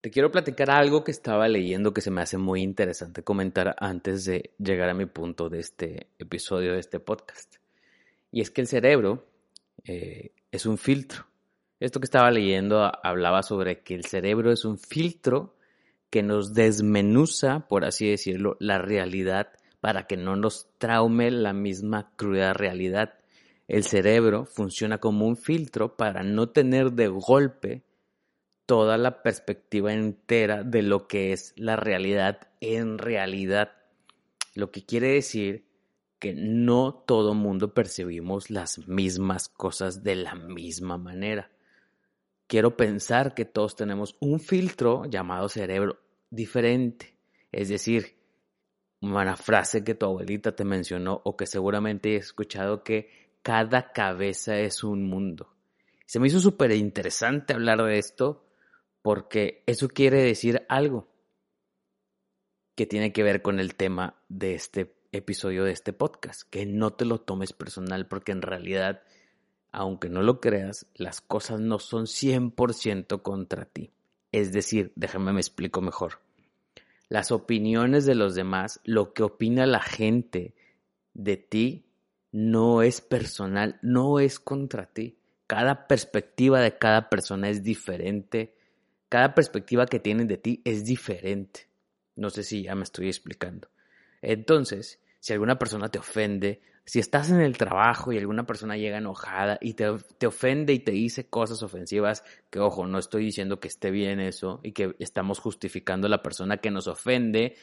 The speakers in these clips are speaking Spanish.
Te quiero platicar algo que estaba leyendo que se me hace muy interesante comentar antes de llegar a mi punto de este episodio de este podcast. Y es que el cerebro eh, es un filtro. Esto que estaba leyendo hablaba sobre que el cerebro es un filtro que nos desmenuza, por así decirlo, la realidad para que no nos traume la misma cruda realidad. El cerebro funciona como un filtro para no tener de golpe toda la perspectiva entera de lo que es la realidad en realidad. Lo que quiere decir que no todo mundo percibimos las mismas cosas de la misma manera. Quiero pensar que todos tenemos un filtro llamado cerebro diferente. Es decir, una frase que tu abuelita te mencionó o que seguramente he escuchado que cada cabeza es un mundo. Se me hizo súper interesante hablar de esto porque eso quiere decir algo que tiene que ver con el tema de este episodio de este podcast, que no te lo tomes personal porque en realidad, aunque no lo creas, las cosas no son 100% contra ti. Es decir, déjame me explico mejor. Las opiniones de los demás, lo que opina la gente de ti, no es personal, no es contra ti. Cada perspectiva de cada persona es diferente cada perspectiva que tienen de ti es diferente. No sé si ya me estoy explicando. Entonces, si alguna persona te ofende, si estás en el trabajo y alguna persona llega enojada y te, te, ofende y te dice cosas ofensivas, que ojo, no estoy diciendo que esté bien eso y que estamos justificando a la persona que nos ofende,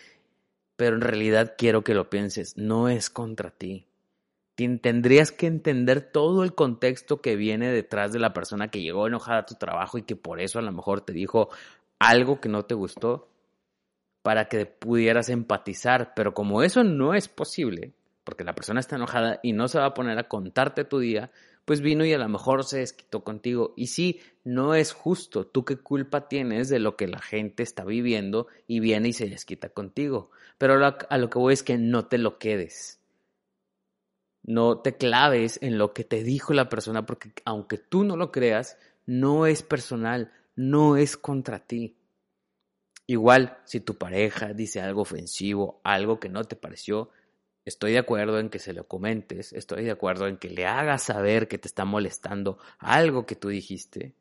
pero en realidad quiero que lo pienses, no es contra ti tendrías que entender todo el contexto que viene detrás de la persona que llegó enojada a tu trabajo y que por eso a lo mejor te dijo algo que no te gustó para que pudieras empatizar. Pero como eso no es posible, porque la persona está enojada y no se va a poner a contarte tu día, pues vino y a lo mejor se desquitó contigo. Y sí, no es justo. ¿Tú qué culpa tienes de lo que la gente está viviendo y viene y se desquita contigo? Pero a lo que voy es que no te lo quedes no te claves en lo que te dijo la persona, porque aunque tú no lo creas, no es personal, no es contra ti. Igual, si tu pareja dice algo ofensivo, algo que no te pareció, estoy de acuerdo en que se lo comentes, estoy de acuerdo en que le hagas saber que te está molestando algo que tú dijiste,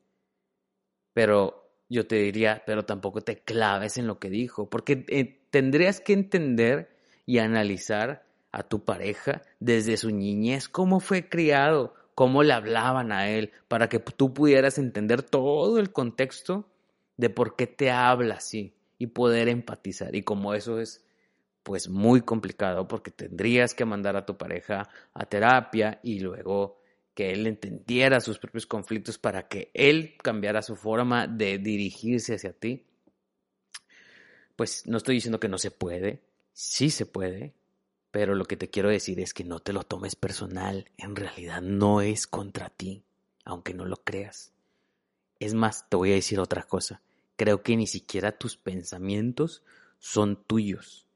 pero yo te diría, pero tampoco te claves en lo que dijo, porque eh, tendrías que entender y analizar a tu pareja desde su niñez, cómo fue criado, cómo le hablaban a él, para que tú pudieras entender todo el contexto de por qué te habla así y poder empatizar. Y como eso es pues muy complicado porque tendrías que mandar a tu pareja a terapia y luego que él entendiera sus propios conflictos para que él cambiara su forma de dirigirse hacia ti. Pues no estoy diciendo que no se puede, sí se puede, pero lo que te quiero decir es que no te lo tomes personal. En realidad no es contra ti, aunque no lo creas. Es más, te voy a decir otra cosa. Creo que ni siquiera tus pensamientos son tuyos.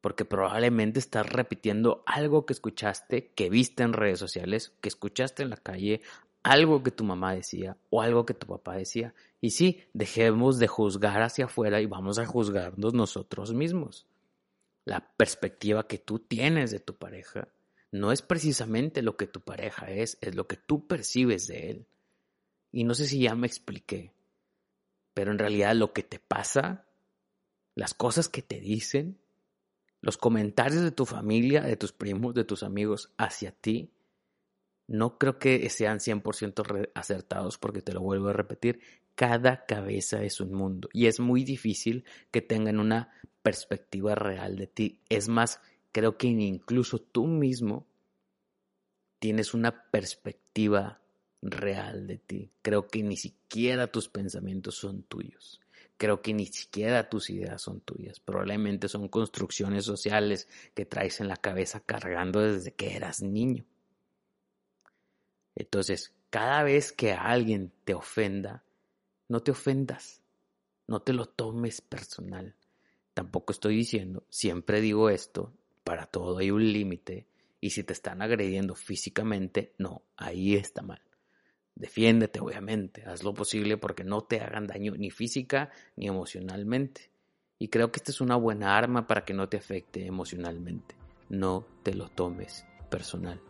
Porque probablemente estás repitiendo algo que escuchaste, que viste en redes sociales, que escuchaste en la calle, algo que tu mamá decía o algo que tu papá decía. Y sí, dejemos de juzgar hacia afuera y vamos a juzgarnos nosotros mismos la perspectiva que tú tienes de tu pareja no es precisamente lo que tu pareja es, es lo que tú percibes de él. Y no sé si ya me expliqué, pero en realidad lo que te pasa, las cosas que te dicen, los comentarios de tu familia, de tus primos, de tus amigos hacia ti, no creo que sean 100% acertados porque te lo vuelvo a repetir, cada cabeza es un mundo y es muy difícil que tengan una perspectiva real de ti. Es más, creo que incluso tú mismo tienes una perspectiva real de ti. Creo que ni siquiera tus pensamientos son tuyos. creo que ni siquiera tus ideas son tuyas. Probablemente son construcciones sociales que traes en la cabeza cargando desde que eras niño. Entonces, cada vez que alguien te ofenda, no te ofendas, no te lo tomes personal. Tampoco estoy diciendo, siempre digo esto, para todo hay un límite y si te están agrediendo físicamente, no, ahí está mal. Defiéndete, obviamente, haz lo posible porque no te hagan daño ni física ni emocionalmente. Y creo que esta es una buena arma para que no te afecte emocionalmente. No te lo tomes personal.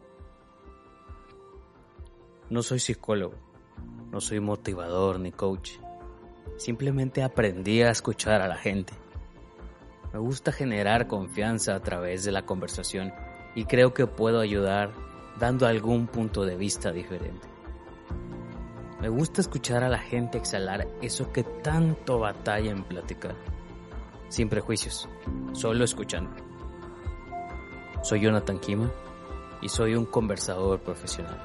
No soy psicólogo, no soy motivador ni coach. Simplemente aprendí a escuchar a la gente. Me gusta generar confianza a través de la conversación y creo que puedo ayudar dando algún punto de vista diferente. Me gusta escuchar a la gente exhalar eso que tanto batalla en platicar, sin prejuicios, solo escuchando. Soy Jonathan Kima y soy un conversador profesional.